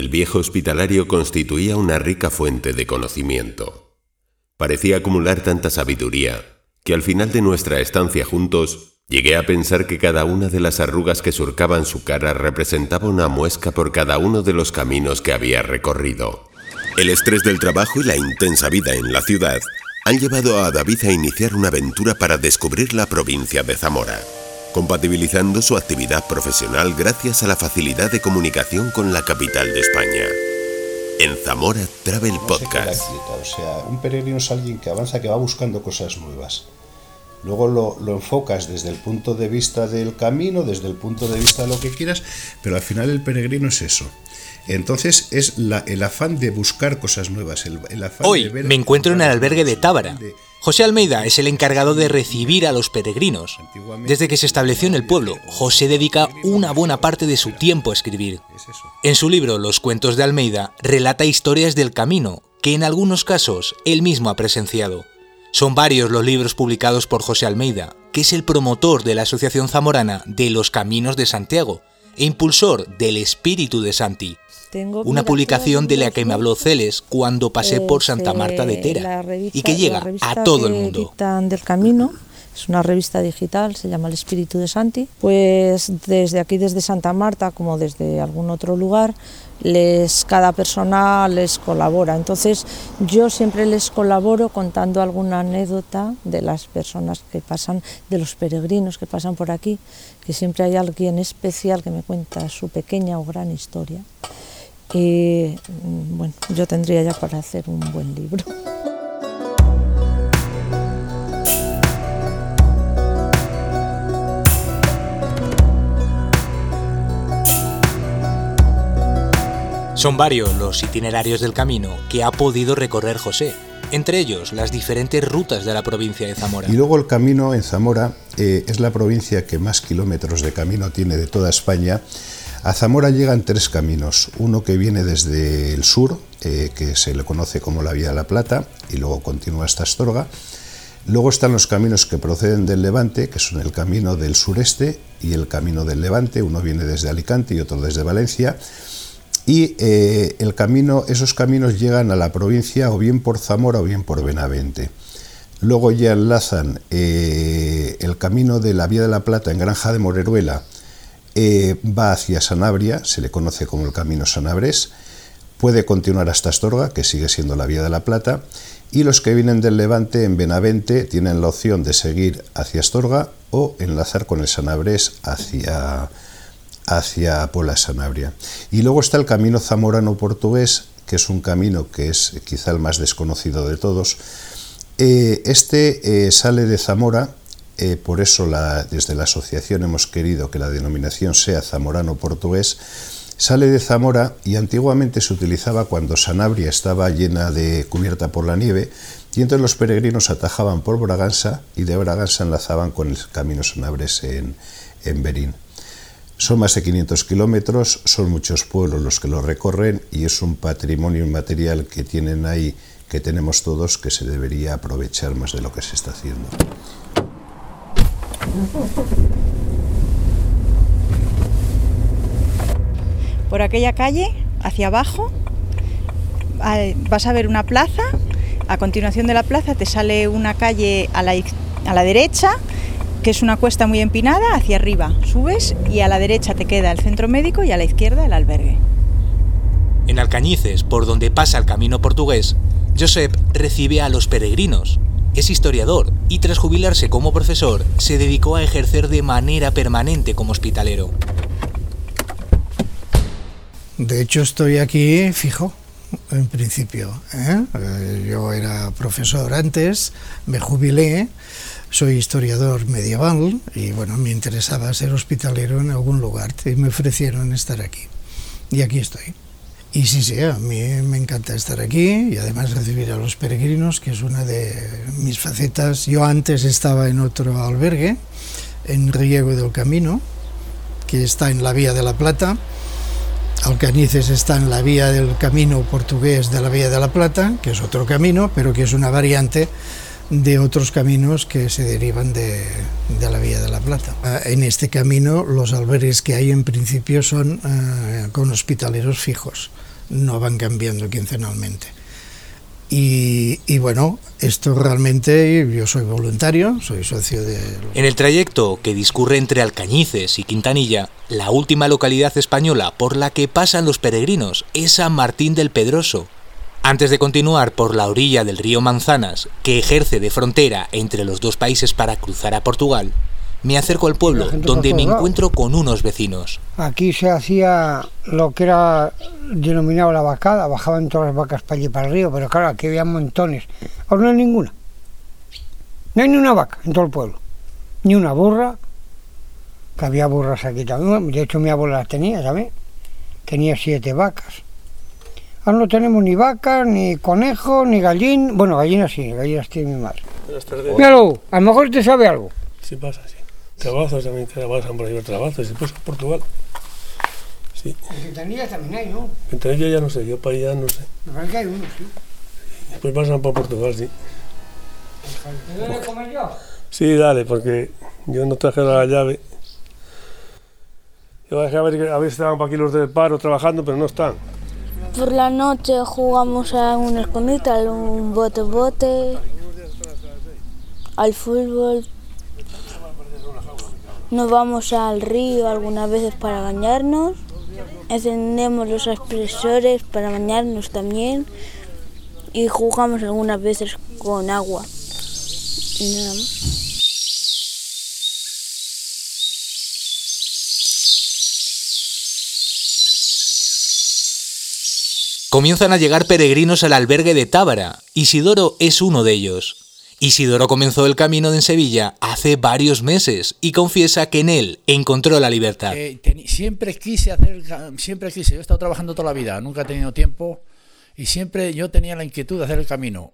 el viejo hospitalario constituía una rica fuente de conocimiento. Parecía acumular tanta sabiduría que al final de nuestra estancia juntos llegué a pensar que cada una de las arrugas que surcaban su cara representaba una muesca por cada uno de los caminos que había recorrido. El estrés del trabajo y la intensa vida en la ciudad han llevado a David a iniciar una aventura para descubrir la provincia de Zamora, compatibilizando su actividad profesional gracias a la facilidad de comunicación con la capital de España. En Zamora Travel Podcast. o sea, un peregrino es alguien que avanza, que va buscando cosas nuevas. Luego lo, lo, enfocas desde el punto de vista del camino, desde el punto de vista de lo que quieras, pero al final el peregrino es eso. Entonces es el afán de buscar cosas nuevas. Hoy me encuentro en el albergue de Tábara. José Almeida es el encargado de recibir a los peregrinos. Desde que se estableció en el pueblo, José dedica una buena parte de su tiempo a escribir. En su libro Los cuentos de Almeida relata historias del camino, que en algunos casos él mismo ha presenciado. Son varios los libros publicados por José Almeida, que es el promotor de la Asociación Zamorana de los Caminos de Santiago e impulsor del Espíritu de Santi, una publicación de la que me habló Celes cuando pasé por Santa Marta de Tera y que llega a todo el mundo. Del camino es una revista digital, se llama El Espíritu de Santi. Pues desde aquí, desde Santa Marta, como desde algún otro lugar, les, cada persona les colabora. Entonces yo siempre les colaboro contando alguna anécdota de las personas que pasan, de los peregrinos que pasan por aquí, que siempre hay alguien especial que me cuenta su pequeña o gran historia. Y mm, bueno, yo tendría ya para hacer un buen libro. Son varios los itinerarios del camino que ha podido recorrer José, entre ellos las diferentes rutas de la provincia de Zamora. Y luego el camino en Zamora eh, es la provincia que más kilómetros de camino tiene de toda España a Zamora llegan tres caminos, uno que viene desde el sur, eh, que se le conoce como la Vía de la Plata, y luego continúa hasta Astorga. Luego están los caminos que proceden del Levante, que son el camino del sureste y el camino del Levante, uno viene desde Alicante y otro desde Valencia. Y eh, esos caminos llegan a la provincia o bien por Zamora o bien por Benavente. Luego ya enlazan eh, el camino de la Vía de la Plata en Granja de Moreruela, eh, va hacia Sanabria, se le conoce como el Camino Sanabres, puede continuar hasta Astorga, que sigue siendo la Vía de la Plata, y los que vienen del Levante en Benavente tienen la opción de seguir hacia Astorga o enlazar con el Sanabres hacia, hacia Pola Sanabria. Y luego está el Camino Zamorano-Portugués, que es un camino que es quizá el más desconocido de todos. Eh, este eh, sale de Zamora eh, por eso desde la asociación hemos querido que la denominación sea zamorano portugués, sale de Zamora y antiguamente se utilizaba cuando Sanabria estaba llena de cubierta por la nieve y entonces los peregrinos atajaban por Braganza y de Braganza enlazaban con el camino Sanabres en, en Berín. Son más de 500 kilómetros, son muchos pueblos los que lo recorren y es un patrimonio inmaterial que tienen ahí, que tenemos todos, que se debería aprovechar más de lo que se está haciendo. Por aquella calle, hacia abajo, vas a ver una plaza. A continuación de la plaza te sale una calle a la, a la derecha, que es una cuesta muy empinada, hacia arriba subes y a la derecha te queda el centro médico y a la izquierda el albergue. En Alcañices, por donde pasa el camino portugués, Josep recibe a los peregrinos, es historiador y tras jubilarse como profesor se dedicó a ejercer de manera permanente como hospitalero. De hecho estoy aquí fijo, en principio. ¿eh? Eh, yo era profesor antes, me jubilé, soy historiador medieval y bueno, me interesaba ser hospitalero en algún lugar y me ofrecieron estar aquí. Y aquí estoy. Y sí, sí, a mí me encanta estar aquí y además recibir a los peregrinos, que es una de mis facetas. Yo antes estaba en otro albergue, en Riego del Camino, que está en la Vía de la Plata. Alcañices está en la Vía del Camino portugués de la Vía de la Plata, que es otro camino, pero que es una variante de otros caminos que se derivan de, la Vía de la Plata. Ah, en este camino los albergues que hay en principio son ah, con hospitaleros fijos, no van cambiando quincenalmente. Y, bueno, esto realmente yo soy voluntario, soy socio de... En el trayecto que discurre entre Alcañices y Quintanilla, la última localidad española por la que pasan los peregrinos es San Martín del Pedroso, antes de continuar por la orilla del río Manzanas, que ejerce de frontera entre los dos países para cruzar a Portugal, me acerco al pueblo donde me encuentro con unos vecinos. Aquí se hacía lo que era denominado la vacada, bajaban todas las vacas para allí para el río, pero claro, aquí había montones. Ahora no hay ninguna. No hay ni una vaca en todo el pueblo, ni una burra, que había burras aquí también. De hecho, mi abuela las tenía, ¿sabes? Tenía siete vacas. Ahora no tenemos ni vacas, ni conejos, ni gallín. Bueno, gallinas sí, gallinas tiene mi madre. Míralo, a lo mejor te sabe algo. Sí pasa, sí. Trabajos también trabajan por ahí, trabajos, y después a Portugal. Sí. En Quintanilla también hay, ¿no? En Quintanilla ya no sé, yo para allá no sé. Me parece que hay uno, sí. Después pasan por Portugal, sí. ¿Te debe comer yo? Sí, dale, porque yo no traje la llave. Yo dejé a ver, a ver si estaban para aquí los del paro trabajando, pero no están. Por la noche jugamos a un escondite, a un bote-bote, al fútbol. Nos vamos al río algunas veces para bañarnos. Encendemos los expresores para bañarnos también. Y jugamos algunas veces con agua. Y nada más. Comienzan a llegar peregrinos al albergue de Tábara. Isidoro es uno de ellos. Isidoro comenzó el camino en Sevilla hace varios meses y confiesa que en él encontró la libertad. Eh, siempre quise hacer, siempre quise, yo he estado trabajando toda la vida, nunca he tenido tiempo y siempre yo tenía la inquietud de hacer el camino.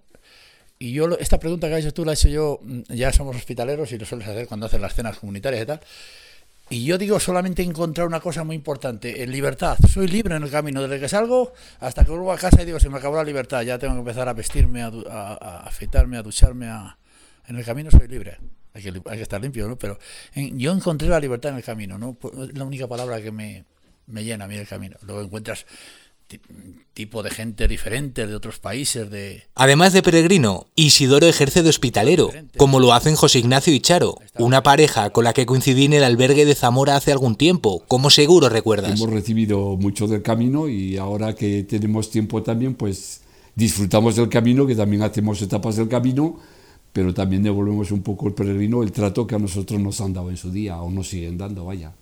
Y yo, esta pregunta que has hecho tú la he hecho yo, mm, ya somos hospitaleros y lo sueles hacer cuando haces las cenas comunitarias y tal. Y yo digo solamente encontrar una cosa muy importante, en libertad. Soy libre en el camino, desde que salgo hasta que vuelvo a casa y digo, se me acabó la libertad, ya tengo que empezar a vestirme, a, a, afeitarme, a ducharme. En el camino soy libre. Hay que, hay que estar limpio, ¿no? Pero yo encontré la libertad en el camino, ¿no? Es la única palabra que me, me llena a mí el camino. Luego encuentras tipo de gente diferente de otros países. De... Además de peregrino, Isidoro ejerce de hospitalero, como lo hacen José Ignacio y Charo, una pareja con la que coincidí en el albergue de Zamora hace algún tiempo, como seguro recuerdas. Hemos recibido mucho del camino y ahora que tenemos tiempo también, pues disfrutamos del camino, que también hacemos etapas del camino, pero también devolvemos un poco el peregrino el trato que a nosotros nos han dado en su día o nos siguen dando, vaya.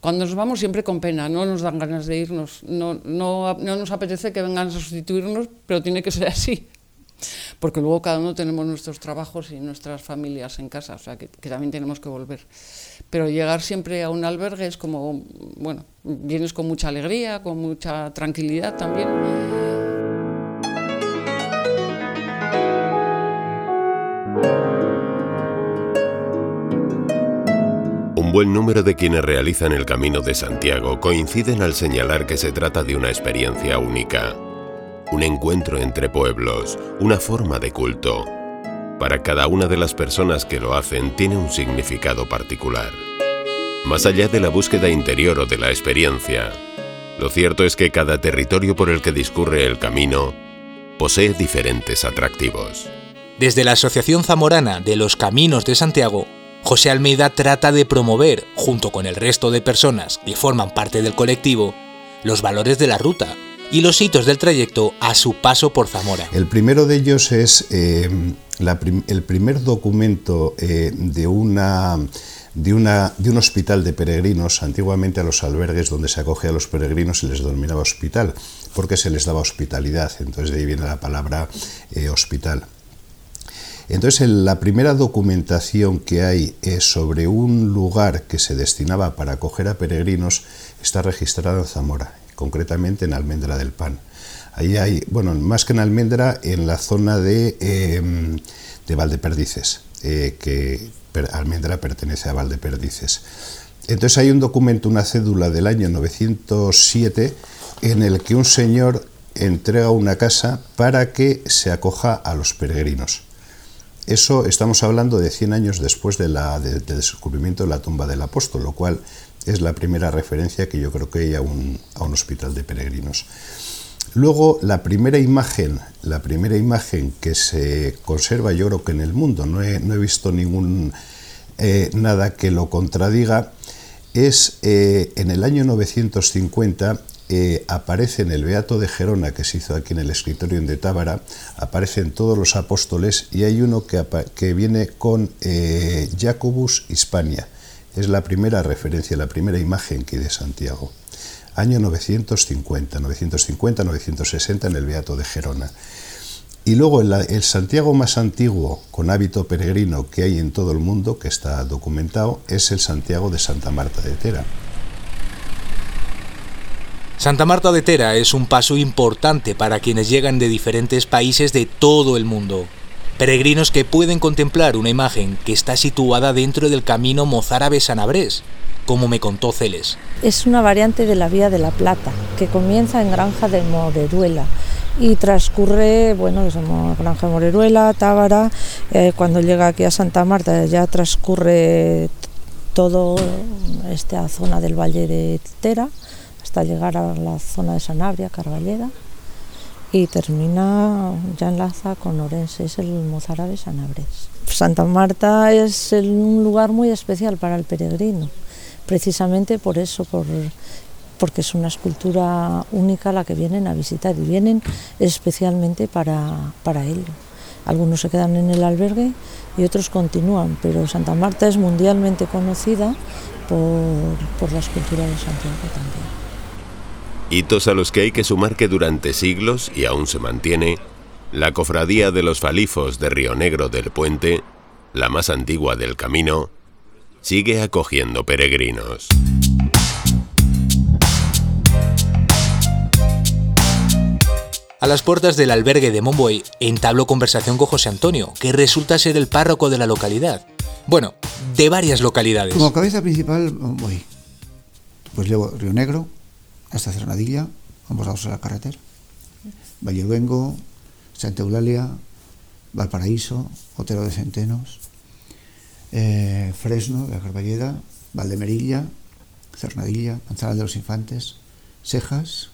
Cuando nos vamos siempre con pena, no nos dan ganas de irnos, no, no, no nos apetece que vengan a sustituirnos, pero tiene que ser así porque luego cada uno tenemos nuestros trabajos y nuestras familias en casa, o sea que, que, también tenemos que volver. Pero llegar siempre a un albergue es como, bueno, vienes con mucha alegría, con mucha tranquilidad también. Un buen número de quienes realizan el Camino de Santiago coinciden al señalar que se trata de una experiencia única, un encuentro entre pueblos, una forma de culto. Para cada una de las personas que lo hacen tiene un significado particular. Más allá de la búsqueda interior o de la experiencia, lo cierto es que cada territorio por el que discurre el camino posee diferentes atractivos. Desde la Asociación Zamorana de los Caminos de Santiago José Almeida trata de promover, junto con el resto de personas que forman parte del colectivo, los valores de la ruta y los hitos del trayecto a su paso por Zamora. El primero de ellos es eh, el primer documento eh, de un hospital de peregrinos, antiguamente a los albergues donde se acoge a los peregrinos se les denominaba hospital, porque se les daba hospitalidad, entonces de ahí viene la palabra eh, hospital. Entonces, la primera documentación que hay sobre un lugar que se destinaba para acoger a peregrinos está registrada en Zamora, concretamente en Almendra del Pan. Ahí hay, bueno, más que en Almendra, en la zona de, em, de Valdeperdices, eh, que Almendra pertenece a Valdeperdices. Entonces hay un documento, una cédula del año 907, en el que un señor entrega una casa para que se acoja a los peregrinos. Eso estamos hablando de 100 años después del descubrimiento de la tumba del apóstol, lo cual es la primera referencia que yo creo que hay a un, hospital de peregrinos. Luego, la primera imagen, la primera imagen que se conserva, yo creo que en el mundo, no he, no he visto ningún eh, nada que lo contradiga, es eh, en el año 950 eh, aparece en el Beato de Gerona, que se hizo aquí en el escritorio de Tábara, aparecen todos los apóstoles y hay uno que, viene con Jacobus Hispania. Es la primera referencia, la primera imagen que hay de Santiago año 950, 950, 960 en el Beato de Gerona. Y luego el, Santiago más antiguo con hábito peregrino que hay en todo el mundo, que está documentado, es el Santiago de Santa Marta de Tera. Santa Marta de Tera es un paso importante para quienes llegan de diferentes países de todo el mundo. Peregrinos que pueden contemplar una imagen que está situada dentro del camino mozárabe-sanabrés, como me contó Celes. Es una variante de la Vía de la Plata, que comienza en Granja de Moreruela y transcurre, bueno, desde Granja de Moreruela, Tábara, eh, cuando llega aquí a Santa Marta ya transcurre todo esta zona del Valle de Tera hasta llegar a la zona de Sanabria, Carballeda y termina, ya enlaza con Orense, es el mozárabe Sanabres. Santa Marta es un lugar muy especial para el peregrino precisamente por eso, por, porque es una escultura única la que vienen a visitar y vienen especialmente para, para ello. Algunos se quedan en el albergue y otros continúan, pero Santa Marta es mundialmente conocida por, por la escultura de Santiago también. Hitos a los que hay que sumar que durante siglos, y aún se mantiene, la cofradía de los Falifos de Río Negro del Puente, la más antigua del camino, sigue acogiendo peregrinos. A las puertas del albergue de Monboy entabló conversación con José Antonio, que resulta ser el párroco de la localidad. Bueno, de varias localidades. Como cabeza principal, voy. Pues llevo Río Negro hasta Cernadilla, ambos lados de la carretera. Vallevengo, Santa Eulalia, Valparaíso, Otero de Centenos, eh, Fresno, de la Carballeda, Valdemerilla, Cernadilla, Manzana de los Infantes, Cejas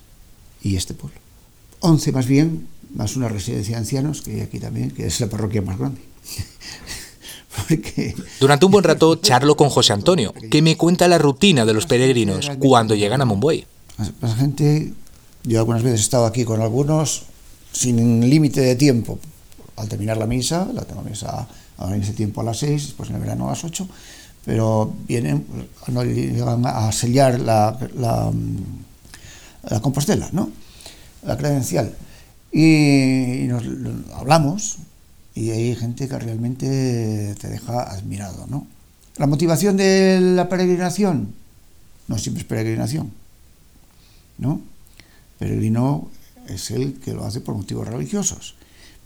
y este pueblo. Once más bien, más una residencia de ancianos que hay aquí también, que es la parroquia más grande. Durante un buen rato charlo con José Antonio, que me cuenta la rutina de los peregrinos cuando llegan a Momboy. La gente, yo algunas veces he estado aquí con algunos sin límite de tiempo. Al terminar la misa, la tengo misa ahora en ese tiempo a las 6, después en el verano a las 8, pero vienen, no llegan a sellar la, la, la compostela, ¿no? la credencial. Y, nos hablamos y hay gente que realmente te deja admirado. ¿no? La motivación de la peregrinación no siempre es peregrinación. ¿No? Peregrino es el que lo hace por motivos religiosos,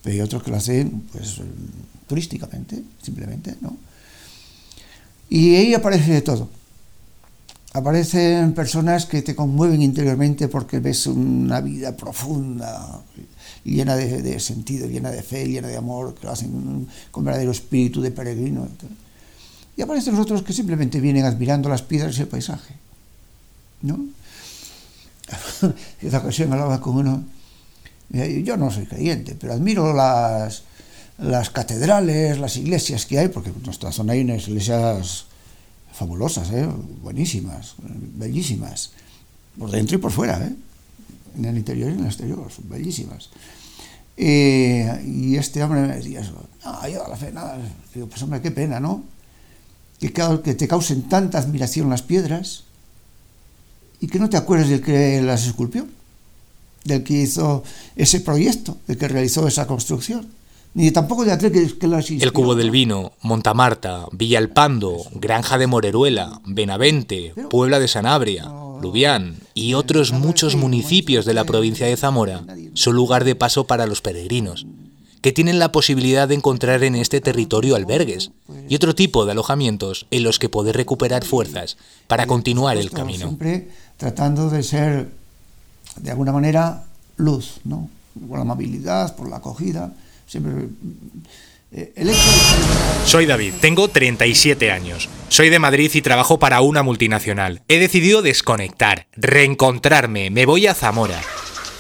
pero hay otros que lo hacen pues, turísticamente, simplemente, ¿no? Y ahí aparece de todo. Aparecen personas que te conmueven interiormente porque ves una vida profunda, llena de, sentido, llena de fe, llena de amor, que lo hacen con verdadero espíritu de peregrino. Y aparecen otros que simplemente vienen admirando las piedras y el paisaje. ¿no? esa ocasión hablaba con uno, yo no soy creyente, pero admiro las, las catedrales, las iglesias que hay, porque en nuestra zona hay unas iglesias fabulosas, ¿eh? buenísimas, bellísimas, por dentro y por fuera, ¿eh? en el interior y en el exterior, son bellísimas. y este hombre me decía eso, no, yo a la fe nada, digo, pues hombre, qué pena, ¿no? Que, que te causen tanta admiración las piedras y que no te acuerdes del que las esculpió, del que hizo ese proyecto, del que realizó esa construcción. Ni tampoco de aquel que, las El Cubo del Vino, Montamarta, Villalpando, Granja de Moreruela, Benavente, Puebla de Sanabria, Lubián y otros muchos municipios de la provincia de Zamora son lugar de paso para los peregrinos, que tienen la posibilidad de encontrar en este territorio albergues y otro tipo de alojamientos en los que poder recuperar fuerzas para continuar el camino. Siempre tratando de ser, de alguna manera, luz, ¿no? Por la amabilidad, por la acogida siempre Eh, Soy David, tengo 37 años. Soy de Madrid y trabajo para una multinacional. He decidido desconectar, reencontrarme, me voy a Zamora.